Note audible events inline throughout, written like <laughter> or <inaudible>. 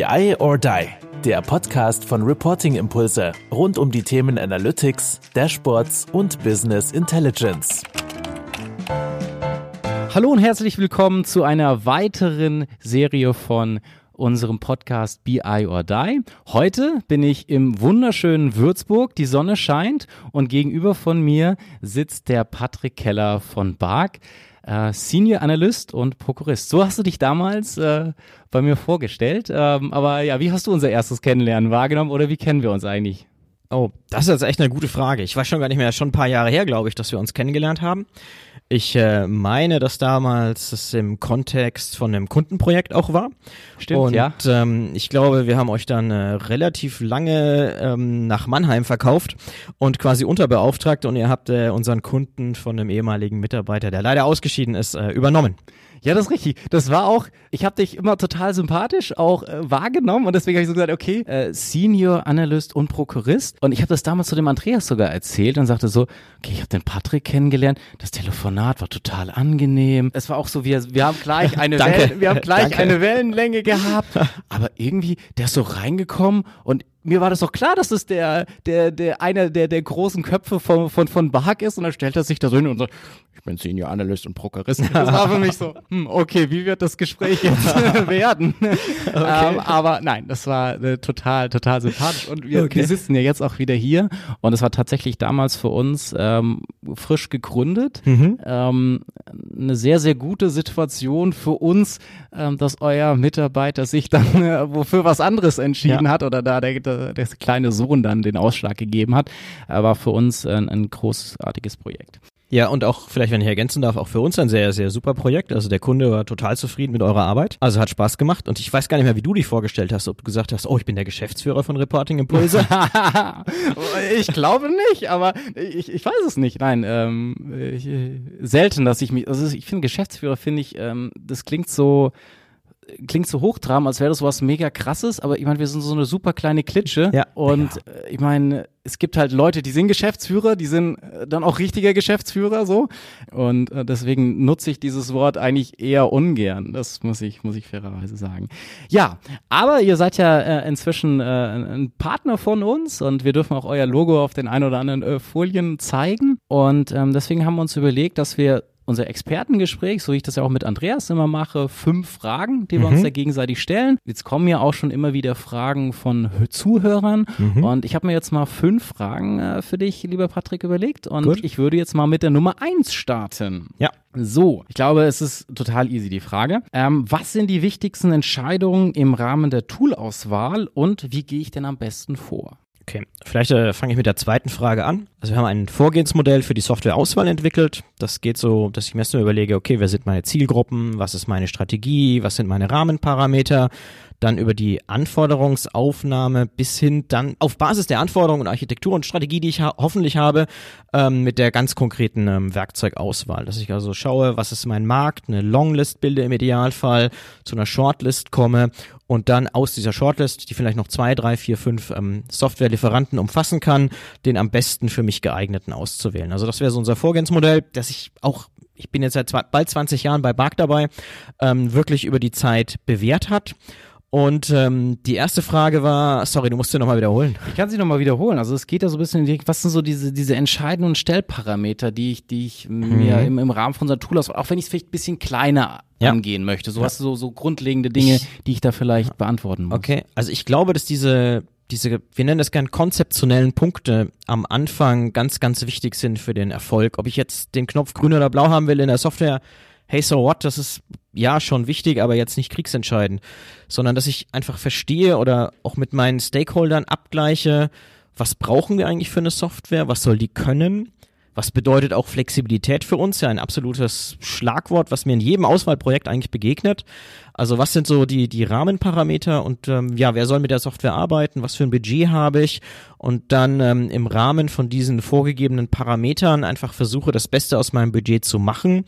BI or Die, der Podcast von Reporting Impulse rund um die Themen Analytics, Dashboards und Business Intelligence. Hallo und herzlich willkommen zu einer weiteren Serie von unserem Podcast BI or Die. Heute bin ich im wunderschönen Würzburg, die Sonne scheint und gegenüber von mir sitzt der Patrick Keller von Bark äh, Senior Analyst und Prokurist. So hast du dich damals äh, bei mir vorgestellt. Ähm, aber ja, wie hast du unser erstes Kennenlernen wahrgenommen oder wie kennen wir uns eigentlich? Oh, das ist jetzt echt eine gute Frage. Ich weiß schon gar nicht mehr, schon ein paar Jahre her, glaube ich, dass wir uns kennengelernt haben. Ich äh, meine, dass damals es im Kontext von einem Kundenprojekt auch war. Stimmt, und, ja. ähm, ich glaube, wir haben euch dann äh, relativ lange ähm, nach Mannheim verkauft und quasi unterbeauftragt und ihr habt äh, unseren Kunden von einem ehemaligen Mitarbeiter, der leider ausgeschieden ist, äh, übernommen. Ja, das ist richtig. Das war auch, ich habe dich immer total sympathisch auch äh, wahrgenommen und deswegen habe ich so gesagt, okay, äh, Senior Analyst und Prokurist. Und ich habe das damals zu dem Andreas sogar erzählt und sagte so, okay, ich habe den Patrick kennengelernt. Das Telefonat war total angenehm. Es war auch so, wir, wir haben gleich <laughs> eine. Wellen, wir haben gleich Danke. eine Wellenlänge gehabt. <laughs> Aber irgendwie, der ist so reingekommen und mir war das doch klar, dass das der, der, der, einer der, der großen Köpfe von, von, von Bark ist und dann stellt er sich da so hin und sagt, ich bin Senior Analyst und Prokurist. Das war für mich so, hm, okay, wie wird das Gespräch jetzt <laughs> werden? Ähm, aber nein, das war äh, total, total sympathisch und wir, Okay. wir sitzen ja jetzt auch wieder hier und es war tatsächlich damals für uns ähm, frisch gegründet. Ähm, eine sehr, sehr gute Situation für uns, ähm, dass euer Mitarbeiter sich dann äh, wofür was anderes entschieden Ja. hat oder da der, der, der kleine Sohn dann den Ausschlag gegeben hat. War für uns ein, ein großartiges Projekt. Ja, und auch, vielleicht, wenn ich ergänzen darf, auch für uns ein sehr, sehr super Projekt. Also der Kunde war total zufrieden mit eurer Arbeit. Also hat Spaß gemacht. Und ich weiß gar nicht mehr, wie du dich vorgestellt hast, ob du gesagt hast, oh, ich bin der Geschäftsführer von Reporting Impulse. <laughs> <laughs> ich glaube nicht, aber ich, ich weiß es nicht. Nein, ähm, ich, selten, dass ich mich, also ich finde Geschäftsführer finde ich, ähm, das klingt so klingt so hochtrabend, als wäre das was mega krasses, aber ich meine, wir sind so eine super kleine Klitsche Ja. und äh, ich meine, es gibt halt Leute, die sind Geschäftsführer, die sind äh, dann auch richtiger Geschäftsführer so und äh, deswegen nutze ich dieses Wort eigentlich eher ungern. Das muss ich muss ich fairerweise sagen. Ja, aber ihr seid ja äh, inzwischen äh, ein ein Partner von uns und wir dürfen auch euer Logo auf den ein oder anderen äh, Folien zeigen und ähm, deswegen haben wir uns überlegt, dass wir unser Expertengespräch, so wie ich das ja auch mit Andreas immer mache, fünf Fragen, die wir uns da gegenseitig stellen. Jetzt kommen ja auch schon immer wieder Fragen von Hö- Zuhörern und ich habe mir jetzt mal fünf Fragen äh, für dich, lieber Patrick, überlegt und Gut. ich würde jetzt mal mit der Nummer eins starten. ja. So, ich glaube, es ist total easy die Frage. Ähm, was sind die wichtigsten Entscheidungen im Rahmen der Toolauswahl und wie gehe ich denn am besten vor? Okay, vielleicht äh, fange ich mit der zweiten Frage an. Also wir haben ein Vorgehensmodell für die Softwareauswahl entwickelt. Das geht so, dass ich mir erstmal überlege, okay, wer sind meine Zielgruppen, was ist meine Strategie, was sind meine Rahmenparameter, dann über die Anforderungsaufnahme bis hin dann auf Basis der Anforderungen und Architektur und Strategie, die ich ha hoffentlich habe, ähm, mit der ganz konkreten ähm, Werkzeugauswahl. Dass ich also schaue, was ist mein Markt, eine Longlist bilde im Idealfall, zu einer Shortlist komme und dann aus dieser Shortlist, die vielleicht noch zwei, drei, vier, fünf ähm, Softwarelieferanten umfassen kann, den am besten für mich geeigneten auszuwählen. Also das wäre so unser Vorgehensmodell, das ich auch, ich bin jetzt seit zwei, bald 20 Jahren bei Bark dabei, ähm, wirklich über die Zeit bewährt hat. Und ähm, die erste Frage war, sorry, du musst sie nochmal wiederholen. Ich kann sie nochmal wiederholen. Also es geht ja so ein bisschen in die, was sind so diese, diese entscheidenden Stellparameter, die ich, die ich mir im, im Rahmen von unserer Tool aus, auch wenn ich es vielleicht ein bisschen kleiner Ja. angehen möchte. So hast du so, so grundlegende Dinge, Ich- die ich da vielleicht beantworten muss. Okay, also ich glaube, dass diese, diese, wir nennen das gern konzeptionellen Punkte am Anfang ganz, ganz wichtig sind für den Erfolg. Ob ich jetzt den Knopf grün oder blau haben will in der Software, hey, so what, das ist ja schon wichtig, aber jetzt nicht kriegsentscheidend, sondern dass ich einfach verstehe oder auch mit meinen Stakeholdern abgleiche, was brauchen wir eigentlich für eine Software, was soll die können, was bedeutet auch Flexibilität für uns? Ja, ein absolutes Schlagwort, was mir in jedem Auswahlprojekt eigentlich begegnet. Also was sind so die, die Rahmenparameter und ähm, ja, wer soll mit der Software arbeiten? Was für ein Budget habe ich? Und dann ähm, im Rahmen von diesen vorgegebenen Parametern einfach versuche, das Beste aus meinem Budget zu machen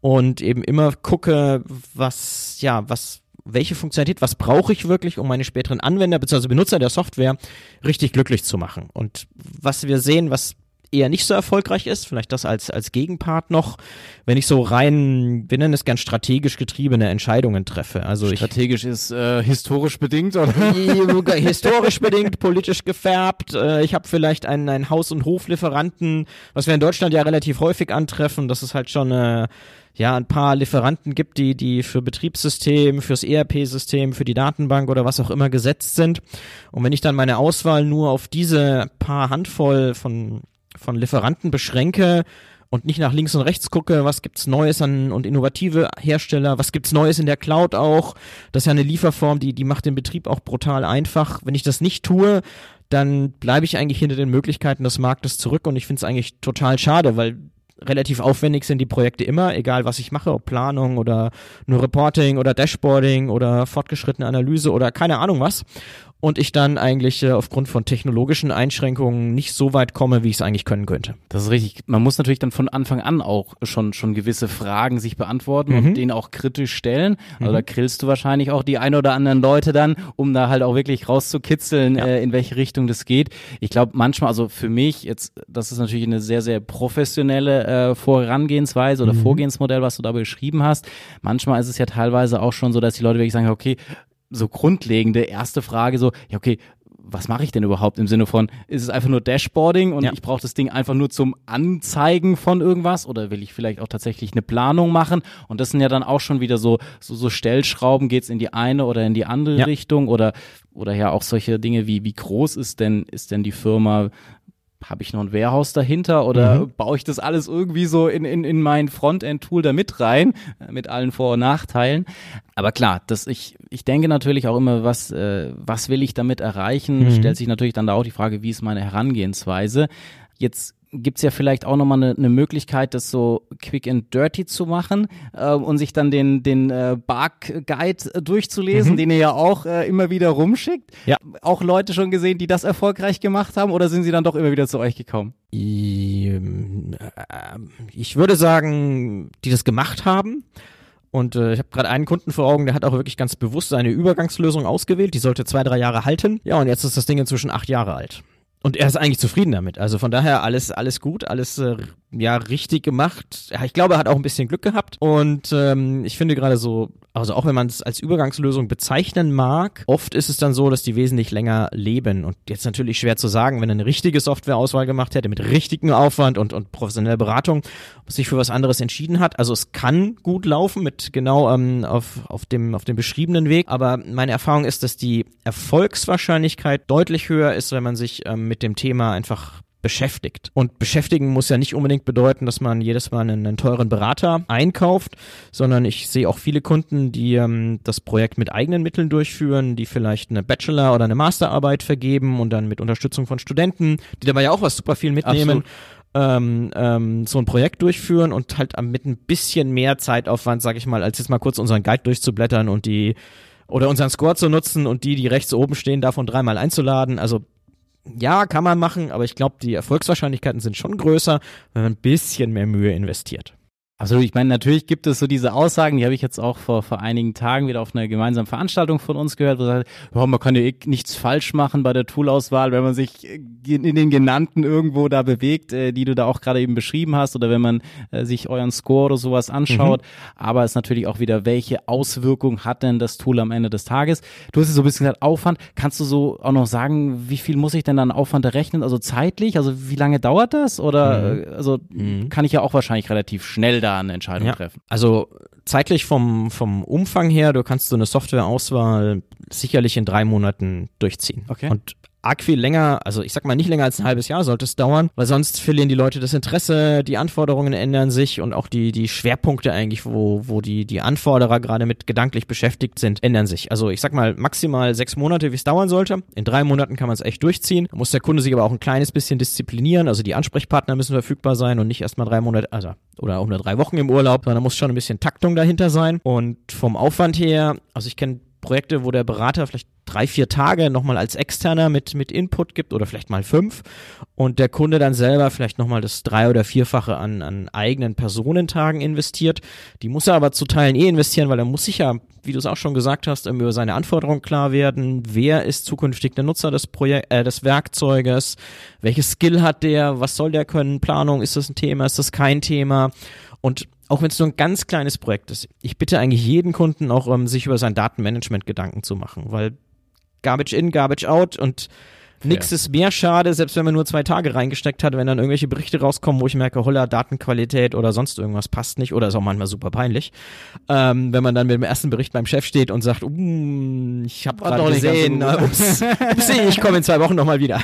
und eben immer gucke, was, ja, was, welche Funktionalität, was brauche ich wirklich, um meine späteren Anwender bzw. Benutzer der Software richtig glücklich zu machen. Und was wir sehen, was eher nicht so erfolgreich ist. Vielleicht das als, als Gegenpart noch, wenn ich so rein, wir nennen es gern strategisch getriebene Entscheidungen treffe. Also strategisch ich, ist äh, historisch bedingt oder? <laughs> historisch bedingt, politisch gefärbt. Äh, ich habe vielleicht einen, einen Haus- und Hoflieferanten, was wir in Deutschland ja relativ häufig antreffen. Das ist halt schon äh, ja ein paar Lieferanten gibt, die die für Betriebssystem, fürs ERP-System, für die Datenbank oder was auch immer gesetzt sind. Und wenn ich dann meine Auswahl nur auf diese paar Handvoll von von Lieferanten beschränke und nicht nach links und rechts gucke, was gibt's Neues an und innovative Hersteller, was gibt's Neues in der Cloud auch. Das ist ja eine Lieferform, die die macht den Betrieb auch brutal einfach. Wenn ich das nicht tue, dann bleibe ich eigentlich hinter den Möglichkeiten des Marktes zurück und ich finde es eigentlich total schade, weil relativ aufwendig sind die Projekte immer, egal was ich mache, ob Planung oder nur Reporting oder Dashboarding oder fortgeschrittene Analyse oder keine Ahnung was und ich dann eigentlich äh, aufgrund von technologischen Einschränkungen nicht so weit komme, wie ich es eigentlich können könnte. Das ist richtig. Man muss natürlich dann von Anfang an auch schon schon gewisse Fragen sich beantworten mhm. und denen auch kritisch stellen. Also mhm. da grillst du wahrscheinlich auch die ein oder anderen Leute dann, um da halt auch wirklich rauszukitzeln, ja. äh, in welche Richtung das geht. Ich glaube manchmal, also für mich jetzt, das ist natürlich eine sehr sehr professionelle äh, Vorangehensweise oder mhm. Vorgehensmodell, was du da beschrieben hast. Manchmal ist es ja teilweise auch schon so, dass die Leute wirklich sagen, okay, so grundlegende erste Frage so, ja okay, was mache ich denn überhaupt im Sinne von, ist es einfach nur Dashboarding und ja. ich brauche das Ding einfach nur zum Anzeigen von irgendwas oder will ich vielleicht auch tatsächlich eine Planung machen? Und das sind ja dann auch schon wieder so, so, so Stellschrauben, geht's in die eine oder in die andere ja. Richtung oder, oder ja auch solche Dinge wie, wie groß ist denn, ist denn die Firma? Habe ich noch ein Warehouse dahinter oder mhm. baue ich das alles irgendwie so in, in, in mein Frontend-Tool da mit rein, äh, mit allen Vor- und Nachteilen. Aber klar, das ich, ich denke natürlich auch immer, was, äh, was will ich damit erreichen? Mhm. Stellt sich natürlich dann da auch die Frage, wie ist meine Herangehensweise? Jetzt gibt's ja vielleicht auch nochmal eine, eine Möglichkeit, das so quick and dirty zu machen äh, und sich dann den, den äh, Bark Guide äh, durchzulesen, mhm. den ihr ja auch äh, immer wieder rumschickt. Ja. Auch Leute schon gesehen, die das erfolgreich gemacht haben oder sind sie dann doch immer wieder zu euch gekommen? Ähm, äh, ich würde sagen, die das gemacht haben. Und äh, ich habe gerade einen Kunden vor Augen, der hat auch wirklich ganz bewusst seine Übergangslösung ausgewählt. Die sollte zwei, drei Jahre halten. Ja, und jetzt ist das Ding inzwischen acht Jahre alt. Und er ist eigentlich zufrieden damit. Also von daher alles, alles gut, alles äh, ja richtig gemacht. Ja, ich glaube, er hat auch ein bisschen Glück gehabt. Und ähm, ich finde gerade so, also auch wenn man es als Übergangslösung bezeichnen mag, oft ist es dann so, dass die wesentlich länger leben. Und jetzt natürlich schwer zu sagen, wenn er eine richtige Softwareauswahl gemacht hätte, mit richtigem Aufwand und, und professioneller Beratung, sich für was anderes entschieden hat. Also es kann gut laufen mit genau ähm, auf, auf, dem, auf dem beschriebenen Weg. Aber meine Erfahrung ist, dass die Erfolgswahrscheinlichkeit deutlich höher ist, wenn man sich ähm, mit dem Thema einfach beschäftigt. Und beschäftigen muss ja nicht unbedingt bedeuten, dass man jedes Mal einen, einen teuren Berater einkauft, sondern ich sehe auch viele Kunden, die ähm, das Projekt mit eigenen Mitteln durchführen, die vielleicht eine Bachelor- oder eine Masterarbeit vergeben und dann mit Unterstützung von Studenten, die dabei ja auch was super viel mitnehmen. Ähm, ähm, so ein Projekt durchführen und halt mit ein bisschen mehr Zeitaufwand, sag ich mal, als jetzt mal kurz unseren Guide durchzublättern und die oder unseren Score zu nutzen und die, die rechts oben stehen, davon dreimal einzuladen. Also ja, kann man machen, aber ich glaube, die Erfolgswahrscheinlichkeiten sind schon größer, wenn man ein bisschen mehr Mühe investiert. Absolut. Ich meine, natürlich gibt es so diese Aussagen, die habe ich jetzt auch vor, vor einigen Tagen wieder auf einer gemeinsamen Veranstaltung von uns gehört, wo sagt, oh, man kann ja eh nichts falsch machen bei der Toolauswahl, wenn man sich in den genannten irgendwo da bewegt, äh, die du da auch gerade eben beschrieben hast, oder wenn man äh, sich euren Score oder sowas anschaut. Mhm. Aber es ist natürlich auch wieder, welche Auswirkung hat denn das Tool am Ende des Tages? Du hast es so ein bisschen gesagt, Aufwand. Kannst du so auch noch sagen, wie viel muss ich denn dann Aufwand errechnen? Also zeitlich? Also wie lange dauert das? Oder mhm. also mhm. kann ich ja auch wahrscheinlich relativ schnell da eine Entscheidung ja. treffen. Also zeitlich vom, vom Umfang her, du kannst so eine Softwareauswahl sicherlich in drei Monaten durchziehen. Okay. Und arg viel länger, also ich sag mal nicht länger als ein halbes Jahr sollte es dauern, weil sonst verlieren die Leute das Interesse, die Anforderungen ändern sich und auch die, die Schwerpunkte eigentlich, wo, wo die, die Anforderer gerade mit gedanklich beschäftigt sind, ändern sich. Also ich sag mal maximal sechs Monate, wie es dauern sollte. In drei Monaten kann man es echt durchziehen. Muss der Kunde sich aber auch ein kleines bisschen disziplinieren, also die Ansprechpartner müssen verfügbar sein und nicht erstmal drei Monate, also oder auch nur drei Wochen im Urlaub, sondern da muss schon ein bisschen Taktung dahinter sein. Und vom Aufwand her, also ich kenne Projekte, wo der Berater vielleicht drei, vier Tage nochmal als externer mit, mit Input gibt oder vielleicht mal fünf und der Kunde dann selber vielleicht nochmal das drei- oder vierfache an, an eigenen Personentagen investiert. Die muss er aber zu Teilen eh investieren, weil er muss sich ja, wie du es auch schon gesagt hast, über seine Anforderungen klar werden. Wer ist zukünftig der Nutzer des Projekt, äh, des Werkzeuges? Welches Skill hat der? Was soll der können? Planung, ist das ein Thema? Ist das kein Thema? Und auch wenn es nur ein ganz kleines Projekt ist, ich bitte eigentlich jeden Kunden auch, um, sich über sein Datenmanagement Gedanken zu machen, weil Garbage in, Garbage out und Nix ist mehr schade, selbst wenn man nur zwei Tage reingesteckt hat, wenn dann irgendwelche Berichte rauskommen, wo ich merke, holla, Datenqualität oder sonst irgendwas passt nicht oder ist auch manchmal super peinlich. Ähm, wenn man dann mit dem ersten Bericht beim Chef steht und sagt, uh, ich habe gerade gesehen, so ups, <laughs> upsie, ich komme in zwei Wochen nochmal wieder.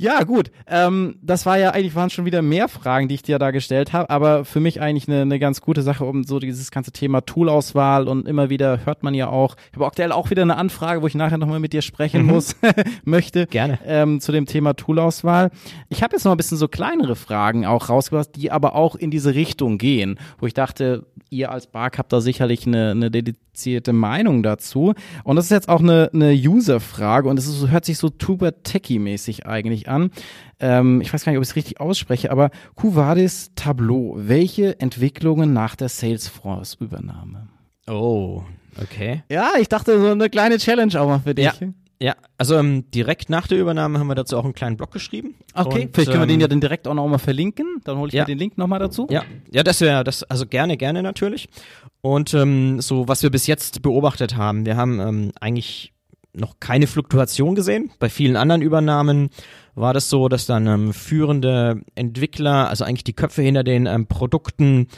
Ja, gut. Ähm, das war ja eigentlich waren schon wieder mehr Fragen, die ich dir da gestellt habe, aber für mich eigentlich eine, eine ganz gute Sache, um so dieses ganze Thema Toolauswahl und immer wieder hört man ja auch, ich habe aktuell auch wieder eine Anfrage, wo ich nachher nochmal mit dir sprechen Mhm. muss, <laughs> möchte. Gerne. Ähm, zu dem Thema Toolauswahl. Ich habe jetzt noch ein bisschen so kleinere Fragen auch rausgebracht, die aber auch in diese Richtung gehen, wo ich dachte, ihr als Bark habt da sicherlich eine, eine dedizierte Meinung dazu. Und das ist jetzt auch eine, eine User-Frage und es hört sich so tuber techie-mäßig eigentlich an. Ähm, ich weiß gar nicht, ob ich es richtig ausspreche, aber Kuvadis Tableau. Welche Entwicklungen nach der Salesforce-Übernahme? Oh, okay. Ja, ich dachte, so eine kleine Challenge auch mal für dich. Ja. Ja, also ähm, direkt nach der Übernahme haben wir dazu auch einen kleinen Blog geschrieben. Okay, Und, vielleicht können wir den ähm, ja dann direkt auch noch mal verlinken. Dann hole ich Ja. mir den Link nochmal dazu. Ja, ja, das wäre das, also gerne, gerne natürlich. Und ähm, so, was wir bis jetzt beobachtet haben, wir haben ähm, eigentlich noch keine Fluktuation gesehen. Bei vielen anderen Übernahmen war das so, dass dann ähm, führende Entwickler, also eigentlich die Köpfe hinter den ähm, Produkten,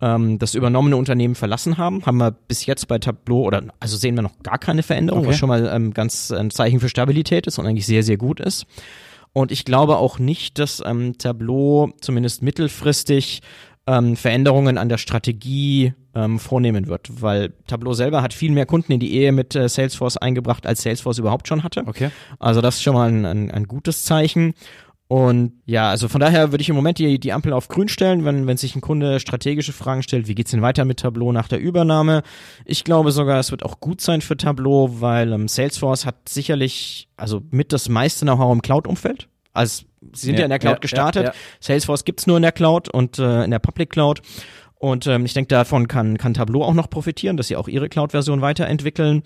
ähm, das übernommene Unternehmen verlassen haben. Haben wir bis jetzt bei Tableau, oder also sehen wir noch gar keine Veränderung, Okay. was schon mal ähm, ganz ein Zeichen für Stabilität ist und eigentlich sehr, sehr gut ist. Und ich glaube auch nicht, dass ähm, Tableau zumindest mittelfristig ähm, Veränderungen an der Strategie ähm, vornehmen wird, weil Tableau selber hat viel mehr Kunden in die Ehe mit äh, Salesforce eingebracht, als Salesforce überhaupt schon hatte. Okay. Also das ist schon mal ein, ein, ein gutes Zeichen. Und ja, also von daher würde ich im Moment die, die Ampel auf grün stellen, wenn, wenn sich ein Kunde strategische Fragen stellt, wie geht's denn weiter mit Tableau nach der Übernahme? Ich glaube sogar, es wird auch gut sein für Tableau, weil ähm, Salesforce hat sicherlich, also mit das meiste Know-how im Cloud-Umfeld. Also sie sind ja, Ja, in der Cloud ja, gestartet. ja. Salesforce gibt's nur in der Cloud und äh, in der Public Cloud. Und ähm, ich denke, davon kann, kann Tableau auch noch profitieren, dass sie auch ihre Cloud-Version weiterentwickeln.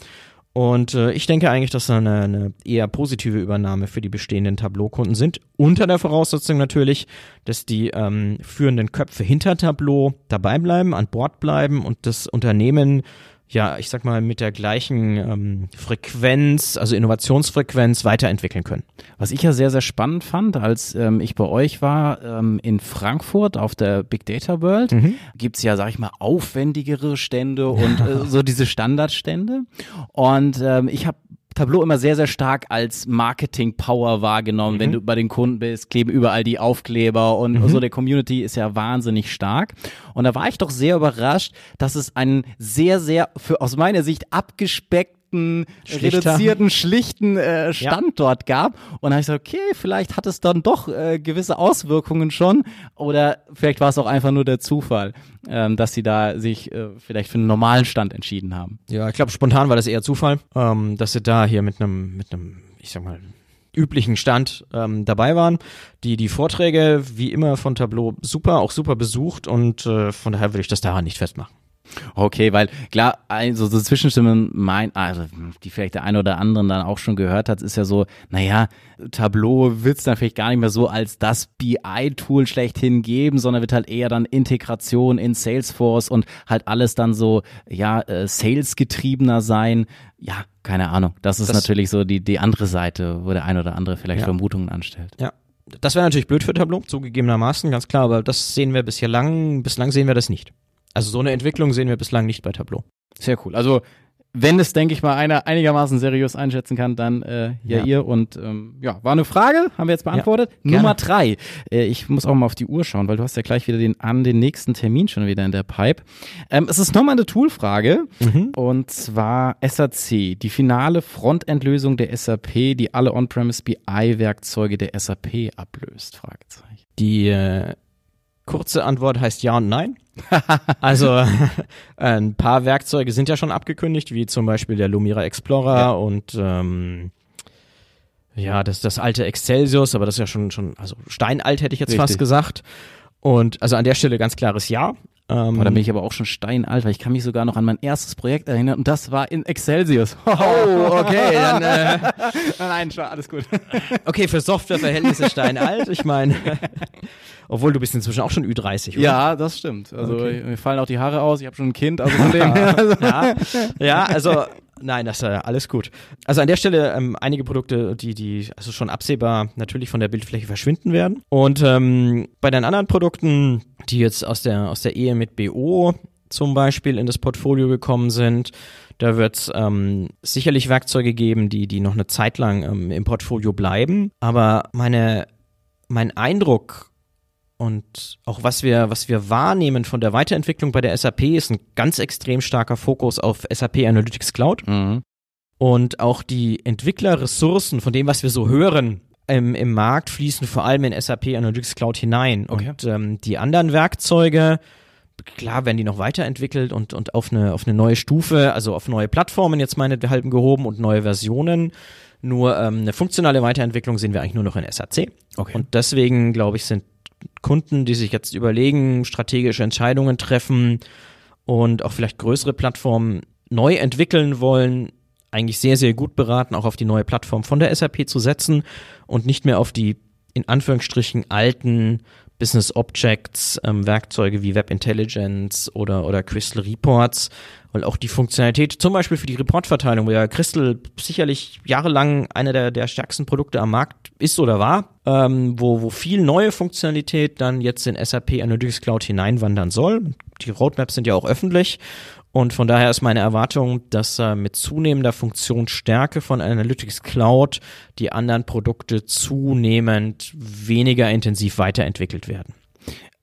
Und äh, ich denke eigentlich, dass da eine, eine eher positive Übernahme für die bestehenden Tableau-Kunden sind. Unter der Voraussetzung natürlich, dass die ähm, führenden Köpfe hinter Tableau dabei bleiben, an Bord bleiben und das Unternehmen, ja, ich sag mal, mit der gleichen ähm, Frequenz, also Innovationsfrequenz weiterentwickeln können. Was ich ja sehr, sehr spannend fand, als ähm, ich bei euch war ähm, in Frankfurt auf der Big Data World, gibt's ja, sag ich mal, aufwendigere Stände und äh, so diese Standardstände. Und ähm, ich habe Tableau immer sehr, sehr stark als Marketing-Power wahrgenommen. Wenn du bei den Kunden bist, kleben überall die Aufkleber und so der Community ist ja wahnsinnig stark. Und da war ich doch sehr überrascht, dass es einen sehr, sehr, für aus meiner Sicht abgespeckten, Schlichter. reduzierten, schlichten äh, Stand dort gab. Und da habe ich gesagt, okay, vielleicht hat es dann doch äh, gewisse Auswirkungen schon. Oder vielleicht war es auch einfach nur der Zufall, ähm, dass sie da sich äh, vielleicht für einen normalen Stand entschieden haben. Ja, ich glaube, spontan war das eher Zufall, ähm, dass sie da hier mit einem, mit einem, ich sag mal, üblichen Stand ähm, dabei waren. Die, die Vorträge, wie immer von Tableau, super, auch super besucht und äh, von daher würde ich das daran nicht festmachen. Okay, weil klar, also so Zwischenstimmen mein, also die vielleicht der eine oder andere dann auch schon gehört hat, ist ja so, naja, Tableau wird's dann vielleicht gar nicht mehr so als das BI-Tool schlechthin geben, sondern wird halt eher dann Integration in Salesforce und halt alles dann so, ja, äh, Sales-getriebener sein. Ja, keine Ahnung. Das ist Das- natürlich so die, die andere Seite, wo der eine oder andere vielleicht Ja. Vermutungen anstellt. Ja. Das wäre natürlich blöd für Tableau, zugegebenermaßen, ganz klar, aber das sehen wir bisher lang, bislang sehen wir das nicht. Also so eine Entwicklung sehen wir bislang nicht bei Tableau. Sehr cool. Also wenn es, denke ich mal, einer einigermaßen seriös einschätzen kann, dann äh, ja, Ja. ihr. Und ähm, ja, war eine Frage, haben wir jetzt beantwortet. gerne. Nummer drei. Äh, ich muss auch mal auf die Uhr schauen, weil du hast ja gleich wieder den an den nächsten Termin schon wieder in der Pipe. Ähm, es ist nochmal eine Toolfrage. Und zwar SAC, die finale Frontendlösung der SAP, die alle On-Premise BI-Werkzeuge der SAP ablöst. Fragezeichen. Die äh, kurze Antwort heißt ja und nein. <laughs> also <laughs> ein paar Werkzeuge sind ja schon abgekündigt, wie zum Beispiel der Lumira Explorer ja. und ähm, ja, das, das alte Excelsius, aber das ist ja schon, schon, also steinalt hätte ich jetzt Richtig. fast gesagt. Und also an der Stelle ganz klares Ja. Ähm, Boah, da bin ich aber auch schon steinalt, weil ich kann mich sogar noch an mein erstes Projekt erinnern und das war in Excelsius. <laughs> Oh, okay, dann äh, <laughs> Nein, schon, alles gut. <laughs> Okay, für Softwareverhältnisse steinalt. Ich meine, obwohl du bist inzwischen auch schon Ü30, oder? Ja, das stimmt. Also okay. mir fallen auch die Haare aus, ich habe schon ein Kind, also von dem ja, ja, also Nein, das ist äh, alles gut. Also an der Stelle ähm, einige Produkte, die, die also schon absehbar natürlich von der Bildfläche verschwinden werden. Und ähm, bei den anderen Produkten, die jetzt aus der, aus der Ehe mit BO zum Beispiel in das Portfolio gekommen sind, da wird es ähm, sicherlich Werkzeuge geben, die, die noch eine Zeit lang ähm, im Portfolio bleiben. Aber meine, mein Eindruck und auch was wir, was wir wahrnehmen von der Weiterentwicklung bei der SAP ist ein ganz extrem starker Fokus auf SAP Analytics Cloud. Mhm. Und auch die Entwicklerressourcen von dem, was wir so hören, im, im Markt fließen vor allem in SAP Analytics Cloud hinein. Okay. Und ähm, die anderen Werkzeuge, klar werden die noch weiterentwickelt und, und auf, eine, auf eine neue Stufe, also auf neue Plattformen jetzt meinethalben gehoben und neue Versionen. Nur ähm, eine funktionale Weiterentwicklung sehen wir eigentlich nur noch in SAC. Okay. Und deswegen, glaube ich, sind Kunden, die sich jetzt überlegen, strategische Entscheidungen treffen und auch vielleicht größere Plattformen neu entwickeln wollen, eigentlich sehr, sehr gut beraten, auch auf die neue Plattform von der SAP zu setzen und nicht mehr auf die in Anführungsstrichen alten Business Objects, ähm, Werkzeuge wie Web Intelligence oder, oder Crystal Reports, weil auch die Funktionalität, zum Beispiel für die Reportverteilung, wo ja Crystal sicherlich jahrelang einer der, der stärksten Produkte am Markt ist oder war, ähm, wo, wo viel neue Funktionalität dann jetzt in SAP Analytics Cloud hineinwandern soll. Die Roadmaps sind ja auch öffentlich und von daher ist meine Erwartung, dass äh, mit zunehmender Funktionsstärke von Analytics Cloud die anderen Produkte zunehmend weniger intensiv weiterentwickelt werden.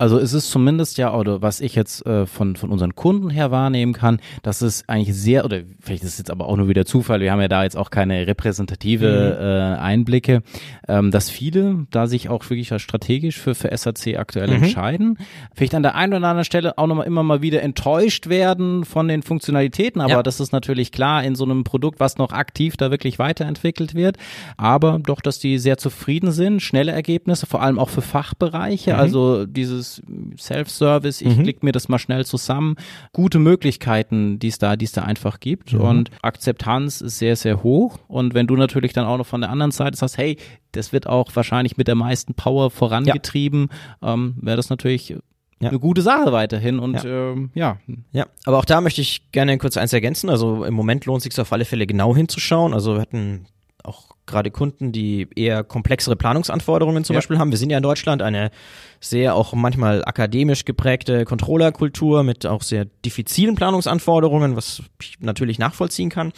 Also es ist zumindest ja, oder was ich jetzt äh, von, von unseren Kunden her wahrnehmen kann, dass es eigentlich sehr, oder vielleicht ist es jetzt aber auch nur wieder Zufall, wir haben ja da jetzt auch keine repräsentative mhm. äh, Einblicke, ähm, dass viele da sich auch wirklich strategisch für, für SAC aktuell mhm. entscheiden. Vielleicht an der einen oder anderen Stelle auch nochmal immer mal wieder enttäuscht werden von den Funktionalitäten, aber ja. das ist natürlich klar in so einem Produkt, was noch aktiv da wirklich weiterentwickelt wird. Aber doch, dass die sehr zufrieden sind, schnelle Ergebnisse, vor allem auch für Fachbereiche, mhm. also dieses Self-Service, ich mhm. klicke mir das mal schnell zusammen. Gute Möglichkeiten, die es da, die es da einfach gibt. Mhm. Und Akzeptanz ist sehr, sehr hoch. Und wenn du natürlich dann auch noch von der anderen Seite sagst, hey, das wird auch wahrscheinlich mit der meisten Power vorangetrieben, ja. ähm, wäre das natürlich ja. eine gute Sache weiterhin und ja. Ähm, ja. Ja, aber auch da möchte ich gerne kurz eins ergänzen. Also im Moment lohnt es sich auf alle Fälle genau hinzuschauen. Also wir hatten auch gerade Kunden, die eher komplexere Planungsanforderungen zum ja. Beispiel haben. Wir sind ja in Deutschland eine sehr auch manchmal akademisch geprägte Controllerkultur mit auch sehr diffizilen Planungsanforderungen, was ich natürlich nachvollziehen kann.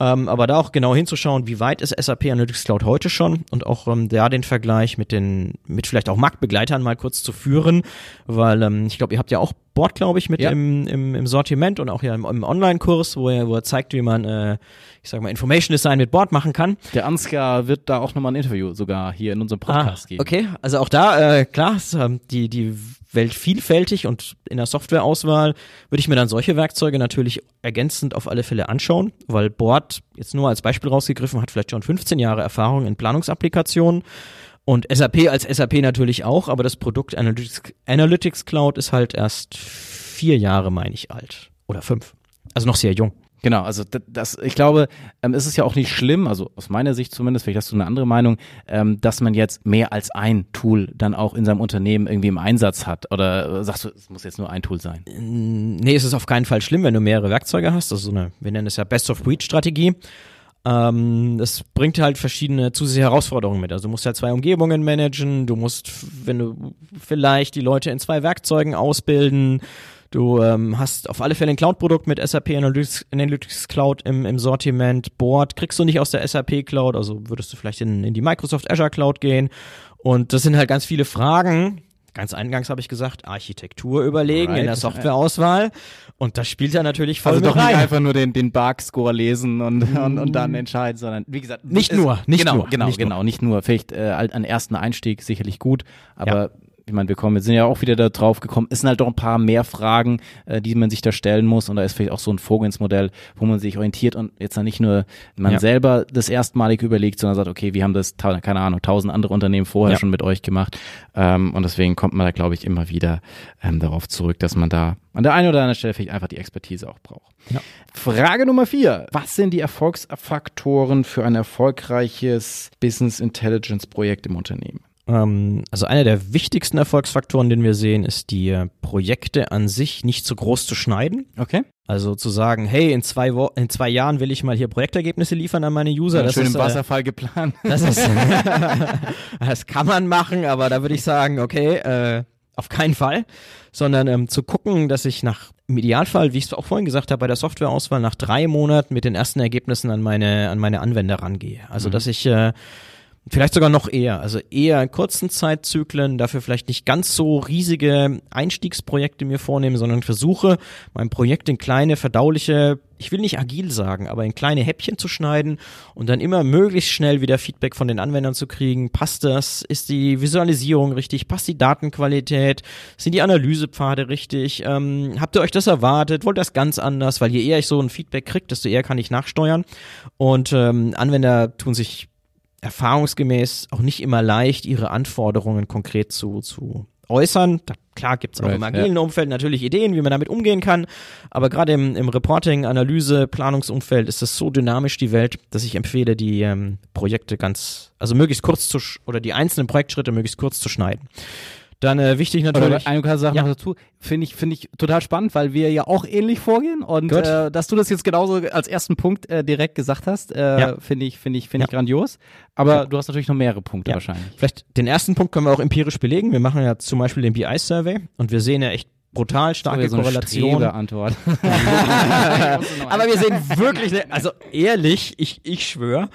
Ähm, aber da auch genau hinzuschauen, wie weit ist SAP Analytics Cloud heute schon und auch ähm, da den Vergleich mit den, mit vielleicht auch Marktbegleitern mal kurz zu führen, weil ähm, ich glaube, ihr habt ja auch Board, glaube ich, mit ja. im, im, im Sortiment und auch ja im, im Online-Kurs, wo er, wo er zeigt, wie man, äh, ich sag mal, Information Design mit Board machen kann. Der Ansgar wird da auch nochmal ein Interview sogar hier in unserem Podcast ah, geben. Okay, also auch da, äh, klar, ist, äh, die, die Welt vielfältig und in der Softwareauswahl würde ich mir dann solche Werkzeuge natürlich ergänzend auf alle Fälle anschauen, weil Board jetzt nur als Beispiel rausgegriffen hat vielleicht schon 15 Jahre Erfahrung in Planungsapplikationen und SAP als SAP natürlich auch, aber das Produkt Analytics, Analytics Cloud ist halt erst vier Jahre, meine ich, alt oder fünf. Also noch sehr jung. Genau, also das, ich glaube, ähm, es ist ja auch nicht schlimm, also aus meiner Sicht zumindest, vielleicht hast du eine andere Meinung, ähm, dass man jetzt mehr als ein Tool dann auch in seinem Unternehmen irgendwie im Einsatz hat. Oder sagst du, es muss jetzt nur ein Tool sein? Nee, es ist auf keinen Fall schlimm, wenn du mehrere Werkzeuge hast. Also so eine, wir nennen es ja Best-of-Breed-Strategie. Ähm, das bringt halt verschiedene zusätzliche Herausforderungen mit. Also du musst ja zwei Umgebungen managen, du musst, wenn du vielleicht die Leute in zwei Werkzeugen ausbilden, Du ähm, hast auf alle Fälle ein Cloud-Produkt mit SAP Analytics, Analytics Cloud im, im Sortiment. Board kriegst du nicht aus der SAP Cloud, also würdest du vielleicht in, in die Microsoft Azure Cloud gehen. Und das sind halt ganz viele Fragen. Ganz eingangs habe ich gesagt, Architektur überlegen right. in der Softwareauswahl. Und das spielt ja natürlich voll Also doch rein. nicht einfach nur den, den Bug-Score lesen und, und, und dann entscheiden, sondern wie gesagt. Nicht nur, nicht genau, nur. Genau, nicht genau, nur. nicht nur. Vielleicht äh, an ersten Einstieg sicherlich gut, aber ja ich meine, wir kommen, wir sind ja auch wieder da drauf gekommen, es sind halt doch ein paar mehr Fragen, äh, die man sich da stellen muss und da ist vielleicht auch so ein Vorgehensmodell, wo man sich orientiert und jetzt dann nicht nur man Ja. selber das erstmalig überlegt, sondern sagt, okay, wir haben das, keine Ahnung, tausend andere Unternehmen vorher Ja. schon mit euch gemacht ähm, und deswegen kommt man da, glaube ich, immer wieder ähm, darauf zurück, dass man da an der einen oder anderen Stelle vielleicht einfach die Expertise auch braucht. Ja. Frage Nummer vier. Was sind die Erfolgsfaktoren für ein erfolgreiches Business Intelligence Projekt im Unternehmen? Ähm, also einer der wichtigsten Erfolgsfaktoren, den wir sehen, ist die äh, Projekte an sich nicht zu groß zu schneiden. Okay. Also zu sagen, hey, in zwei, Wo in zwei Jahren will ich mal hier Projektergebnisse liefern an meine User. das schön ist, im äh, Wasserfall geplant. <laughs> Das ist, <laughs> das kann man machen, aber da würde ich sagen, okay, äh, auf keinen Fall, sondern ähm, zu gucken, dass ich nach im Idealfall, wie ich es auch vorhin gesagt habe, bei der Softwareauswahl nach drei Monaten mit den ersten Ergebnissen an meine an meine Anwender rangehe. Also dass ich äh, Vielleicht sogar noch eher, also eher in kurzen Zeitzyklen, dafür vielleicht nicht ganz so riesige Einstiegsprojekte mir vornehmen, sondern versuche, mein Projekt in kleine, verdauliche, ich will nicht agil sagen, aber in kleine Häppchen zu schneiden und dann immer möglichst schnell wieder Feedback von den Anwendern zu kriegen. Passt das? Ist die Visualisierung richtig? Passt die Datenqualität? Sind die Analysepfade richtig? Ähm, habt ihr euch das erwartet? Wollt ihr das ganz anders? Weil je eher ich so ein Feedback kriege, desto eher kann ich nachsteuern. Und ähm, Anwender tun sich erfahrungsgemäß auch nicht immer leicht, ihre Anforderungen konkret zu, zu äußern. Da, klar gibt's auch Right, im agilen Umfeld natürlich Ideen, wie man damit umgehen kann, aber gerade im, im Reporting, Analyse, Planungsumfeld ist es so dynamisch die Welt, dass ich empfehle, die ähm, Projekte ganz, also möglichst kurz zu, oder die einzelnen Projektschritte möglichst kurz zu schneiden. Dann äh, wichtig natürlich. eine Sache Ja. noch dazu, finde ich, finde ich total spannend, weil wir ja auch ähnlich vorgehen und äh, dass du das jetzt genauso als ersten Punkt äh, direkt gesagt hast, äh, Ja. finde ich, finde ich, finde ich Ja. grandios. Aber du hast natürlich noch mehrere Punkte wahrscheinlich. Vielleicht den ersten Punkt können wir auch empirisch belegen. Wir machen ja zum Beispiel den BI-Survey und wir sehen ja echt brutal starke so eine Korrelation. Antwort. <laughs> Aber wir sehen wirklich, eine, also ehrlich, ich, ich schwöre,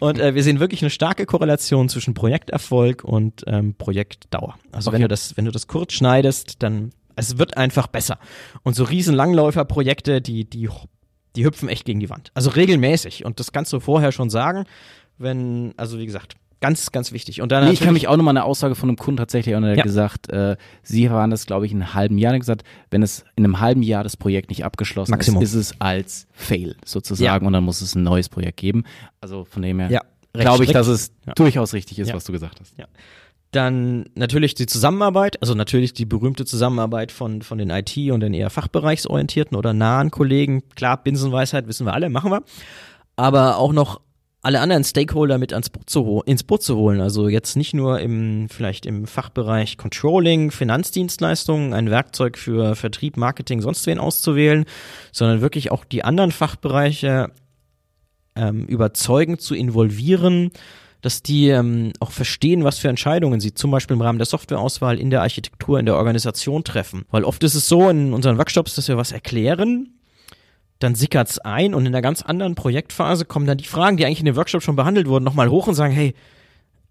und äh, wir sehen wirklich eine starke Korrelation zwischen Projekterfolg und ähm, Projektdauer. Also wenn Okay. du das, wenn du das kurz schneidest, dann es wird einfach besser. Und so riesen Langläuferprojekte, die, die, die hüpfen echt gegen die Wand. Also regelmäßig. Und das kannst du vorher schon sagen, wenn, also wie gesagt, ganz, ganz wichtig. Und dann Nee, ich kann mich auch nochmal eine Aussage von einem Kunden tatsächlich erinnern, der Ja. gesagt, äh, sie waren das, glaube ich, in einem halben Jahr, der gesagt, wenn es in einem halben Jahr das Projekt nicht abgeschlossen Maximum. ist, ist es als Fail sozusagen und dann muss es ein neues Projekt geben. Also von dem her Ja, glaube ich, dass es Ja. durchaus richtig ist, Ja. was du gesagt hast. Dann natürlich die Zusammenarbeit, also natürlich die berühmte Zusammenarbeit von, von den IT- und den eher fachbereichsorientierten oder nahen Kollegen. Klar, Binsenweisheit wissen wir alle, machen wir. Aber auch noch alle anderen Stakeholder mit ans Boot zu, ins Boot zu holen. Also jetzt nicht nur im, vielleicht im Fachbereich Controlling, Finanzdienstleistungen, ein Werkzeug für Vertrieb, Marketing, sonst wen auszuwählen, sondern wirklich auch die anderen Fachbereiche ähm, überzeugend zu involvieren, dass die ähm, auch verstehen, was für Entscheidungen sie zum Beispiel im Rahmen der Softwareauswahl in der Architektur, in der Organisation treffen. Weil oft ist es so in unseren Workshops, dass wir was erklären, dann sickert's ein und in einer ganz anderen Projektphase kommen dann die Fragen, die eigentlich in dem Workshop schon behandelt wurden, nochmal hoch und sagen, hey,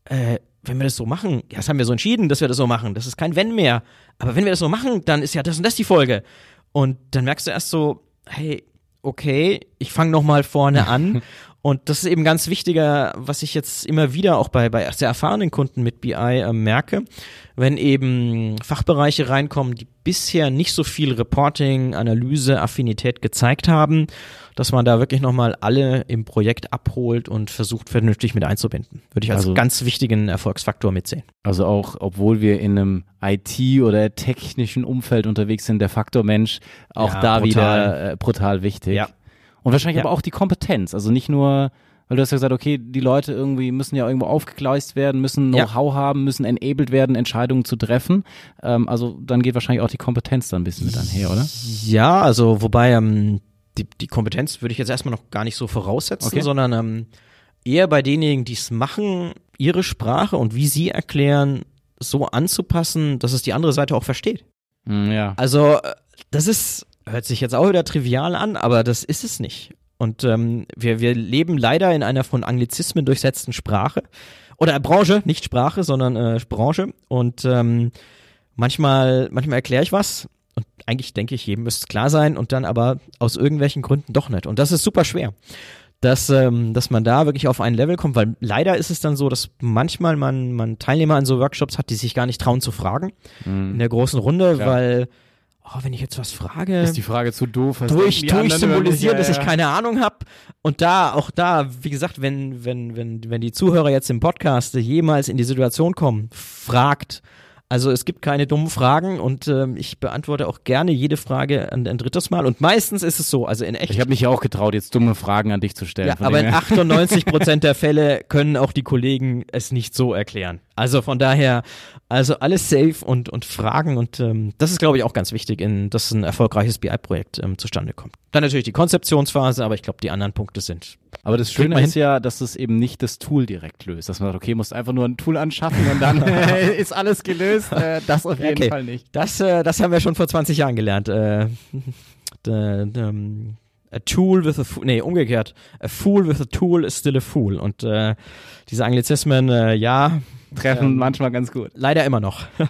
äh, wenn wir das so machen, ja, das haben wir so entschieden, dass wir das so machen, das ist kein Wenn mehr. Aber wenn wir das so machen, dann ist ja das und das die Folge. Und dann merkst du erst so, hey, okay, ich fange nochmal vorne an. <laughs> Und das ist eben ganz wichtiger, was ich jetzt immer wieder auch bei, bei sehr erfahrenen Kunden mit BI äh, merke, wenn eben Fachbereiche reinkommen, die bisher nicht so viel Reporting, Analyse, Affinität gezeigt haben, dass man da wirklich nochmal alle im Projekt abholt und versucht vernünftig mit einzubinden. Würde ich als Also- ganz wichtigen Erfolgsfaktor mitsehen. Also auch, obwohl wir in einem IT- oder technischen Umfeld unterwegs sind, der Faktor Mensch auch Ja, da brutal. wieder äh, brutal wichtig. Ja. Und wahrscheinlich Ja. aber auch die Kompetenz. Also nicht nur, weil du hast ja gesagt, okay, die Leute irgendwie müssen ja irgendwo aufgegleist werden, müssen Ja. Know-how haben, müssen enabled werden, Entscheidungen zu treffen. Ähm, also dann geht wahrscheinlich auch die Kompetenz dann ein bisschen mit einher, oder? Ja, also wobei ähm, die, die Kompetenz würde ich jetzt erstmal noch gar nicht so voraussetzen, Okay. sondern ähm, eher bei denjenigen, die es machen, ihre Sprache und wie sie erklären, so anzupassen, dass es die andere Seite auch versteht. Mm, ja. Also äh, das ist, hört sich jetzt auch wieder trivial an, aber das ist es nicht. Und ähm, wir, wir leben leider in einer von Anglizismen durchsetzten Sprache. Oder Branche, nicht Sprache, sondern äh, Branche. Und ähm, manchmal, manchmal erkläre ich was und eigentlich denke ich, jedem müsste es klar sein und dann aber aus irgendwelchen Gründen doch nicht. Und das ist super schwer. dass, ähm, dass man da wirklich auf ein Level kommt, weil leider ist es dann so, dass manchmal man, man Teilnehmer an so Workshops hat, die sich gar nicht trauen zu fragen in der großen Runde, Klar. weil, oh, wenn ich jetzt was frage, Ist die Frage zu doof? durch, durch symbolisiert, Ja, dass ich keine Ahnung habe. Und da, auch da, wie gesagt, wenn, wenn, wenn, wenn die Zuhörer jetzt im Podcast jemals in die Situation kommen, fragt. Also es gibt keine dummen Fragen und ähm, ich beantworte auch gerne jede Frage ein, ein drittes Mal. Und meistens ist es so, also in echt. Ich habe mich ja auch getraut, jetzt dumme Fragen an dich zu stellen. ja, aber in her. 98 Prozent der <laughs> Fälle können auch die Kollegen es nicht so erklären. Also von daher, also alles safe und, und Fragen und ähm, das ist, glaube ich, auch ganz wichtig, in, dass ein erfolgreiches BI-Projekt ähm, zustande kommt. Dann natürlich die Konzeptionsphase, aber ich glaube, die anderen Punkte sind. Aber das Schöne ist ja, dass es eben nicht das Tool direkt löst. Dass man sagt, okay, musst einfach nur ein Tool anschaffen und dann <laughs> <laughs> ist alles gelöst. Äh, das auf jeden Okay. Fall nicht. Das, äh, das haben wir schon vor 20 Jahren gelernt. Äh, <laughs> um, a tool with a fool, nee, umgekehrt. A fool with a tool is still a fool. Und äh, diese Anglizismen, äh, ja, Treffen Ähm, manchmal ganz gut. leider immer noch. <laughs>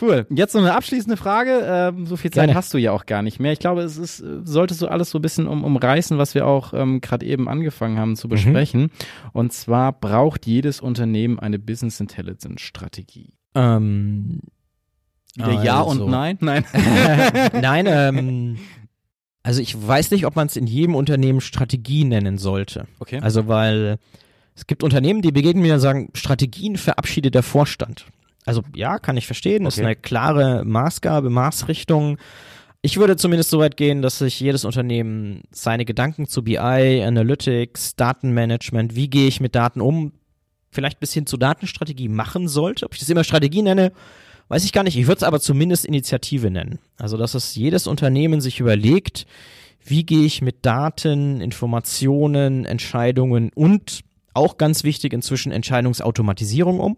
Cool. Jetzt noch eine abschließende Frage. Ähm, so viel Zeit Gerne. hast du ja auch gar nicht mehr. Ich glaube, es ist, äh, solltest du alles so ein bisschen um, umreißen, was wir auch ähm, gerade eben angefangen haben zu besprechen. Und zwar braucht jedes Unternehmen eine Business Intelligence Strategie. Ähm, Wieder ja also. und nein? Nein. <laughs> Nein, ähm, <laughs> also ich weiß nicht, ob man es in jedem Unternehmen Strategie nennen sollte. Okay. Also weil es gibt Unternehmen, die begegnen mir und sagen, Strategien verabschiedet der Vorstand. Also ja, kann ich verstehen, ist Okay. eine klare Maßgabe, Maßrichtung. Ich würde zumindest so weit gehen, dass sich jedes Unternehmen seine Gedanken zu BI, Analytics, Datenmanagement, wie gehe ich mit Daten um, vielleicht bis hin zur Datenstrategie machen sollte. Ob ich das immer Strategie nenne, weiß ich gar nicht. Ich würde es aber zumindest Initiative nennen. Also, dass es jedes Unternehmen sich überlegt, wie gehe ich mit Daten, Informationen, Entscheidungen und auch ganz wichtig inzwischen Entscheidungsautomatisierung um,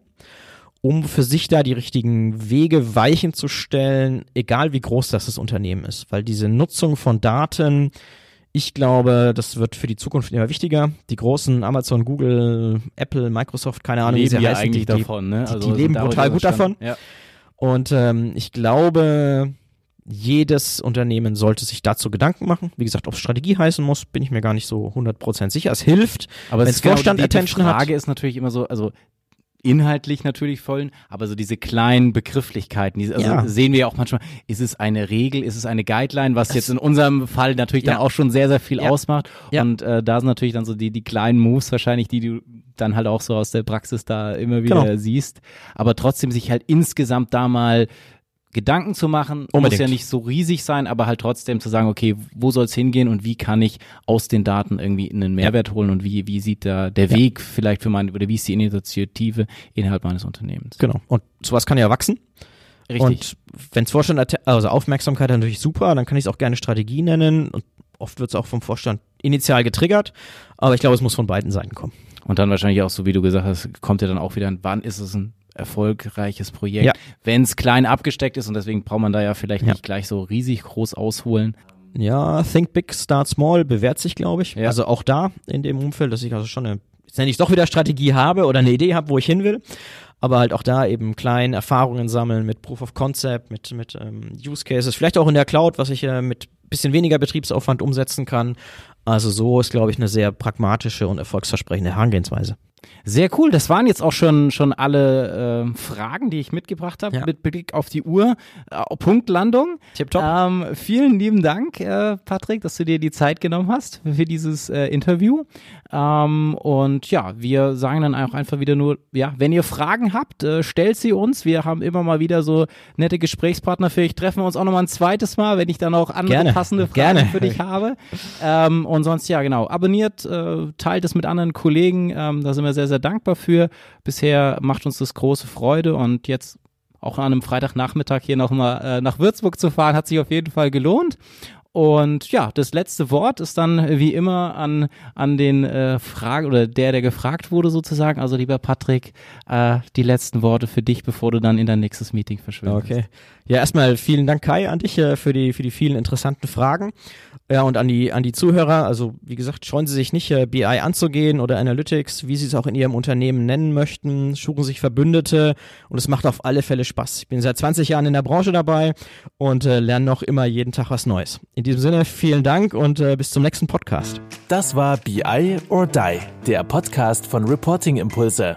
um für sich da die richtigen Wege, Weichen zu stellen, egal wie groß das, das Unternehmen ist. Weil diese Nutzung von Daten, ich glaube, das wird für die Zukunft immer wichtiger. Die großen Amazon, Google, Apple, Microsoft, keine Ahnung, wie leben sie ja heißen, eigentlich die, die, davon, ne? die leben sind brutal darüber gut davon. Ja. Und ähm, ich glaube, jedes Unternehmen sollte sich dazu Gedanken machen. Wie gesagt, ob es Strategie heißen muss, bin ich mir gar nicht so 100% sicher. Es hilft. Aber es Wenn's ist genau Vorstand die, Attention die hat. Frage ist natürlich immer so, also inhaltlich natürlich vollen, aber so diese kleinen Begrifflichkeiten, die, also Ja. sehen wir ja auch manchmal, ist es eine Regel, ist es eine Guideline, was jetzt in unserem Fall natürlich dann Ja. auch schon sehr, sehr viel Ja. ausmacht. Und äh, da sind natürlich dann so die, die kleinen Moves wahrscheinlich, die du dann halt auch so aus der Praxis da immer wieder Genau. siehst. Aber trotzdem sich halt insgesamt da mal Gedanken zu machen, muss Unbedingt. ja nicht so riesig sein, aber halt trotzdem zu sagen, okay, wo soll es hingehen und wie kann ich aus den Daten irgendwie einen Mehrwert holen und wie, wie sieht da der Ja. Weg vielleicht für mein, oder wie ist die Initiative innerhalb meines Unternehmens? Genau. Und sowas kann ja wachsen. Und wenns Vorstand, atte- also Aufmerksamkeit natürlich super, dann kann ich es auch gerne Strategie nennen. Und oft wird es auch vom Vorstand initial getriggert. Aber ich glaube, es muss von beiden Seiten kommen. Und dann wahrscheinlich auch so, wie du gesagt hast, kommt ja dann auch wieder, wann ist es ein erfolgreiches Projekt, Ja. wenn es klein abgesteckt ist und deswegen braucht man da ja vielleicht Ja. nicht gleich so riesig groß ausholen. Ja, Think Big, Start Small bewährt sich, glaube ich. Ja. Also auch da in dem Umfeld, dass ich also schon eine, jetzt nenne ich doch wieder Strategie habe oder eine Idee habe, wo ich hin will. Aber halt auch da eben klein Erfahrungen sammeln mit Proof of Concept, mit, mit ähm, Use Cases, vielleicht auch in der Cloud, was ich äh, mit bisschen weniger Betriebsaufwand umsetzen kann. Also so ist, glaube ich, eine sehr pragmatische und erfolgsversprechende Herangehensweise. Sehr cool. Das waren jetzt auch schon, schon alle ähm, Fragen, die ich mitgebracht habe, Ja. mit Blick auf die Uhr. Äh, Punktlandung. Tipptopp. Ähm, vielen lieben Dank, äh, Patrick, dass du dir die Zeit genommen hast für dieses äh, Interview. Ähm, und ja, wir sagen dann auch einfach wieder nur, ja, wenn ihr Fragen habt, äh, stellt sie uns. Wir haben immer mal wieder so nette Gesprächspartner. Vielleicht treffen wir uns auch noch mal ein zweites Mal, wenn ich dann auch andere Gerne. passende Fragen Gerne. für dich habe. Ähm, und sonst, ja, genau, abonniert, äh, teilt es mit anderen Kollegen. Ähm, da sind wir sehr, sehr dankbar für. Bisher macht uns das große Freude und jetzt auch an einem Freitagnachmittag hier nochmal äh, nach Würzburg zu fahren, hat sich auf jeden Fall gelohnt. Und ja, das letzte Wort ist dann wie immer an, an den äh, Frage oder der, der gefragt wurde sozusagen. Also lieber Patrick, äh, die letzten Worte für dich, bevor du dann in dein nächstes Meeting verschwindest. Okay. Ja, erstmal vielen Dank, Kai, an dich äh, für die, für die vielen interessanten Fragen. Ja, und an die, an die Zuhörer, also wie gesagt, scheuen Sie sich nicht, äh, BI anzugehen oder Analytics, wie Sie es auch in Ihrem Unternehmen nennen möchten, suchen sich Verbündete und es macht auf alle Fälle Spaß. Ich bin seit 20 Jahren in der Branche dabei und äh, lerne noch immer jeden Tag was Neues. In diesem Sinne, vielen Dank und äh, bis zum nächsten Podcast. Das war BI or Die, der Podcast von Reporting Impulse.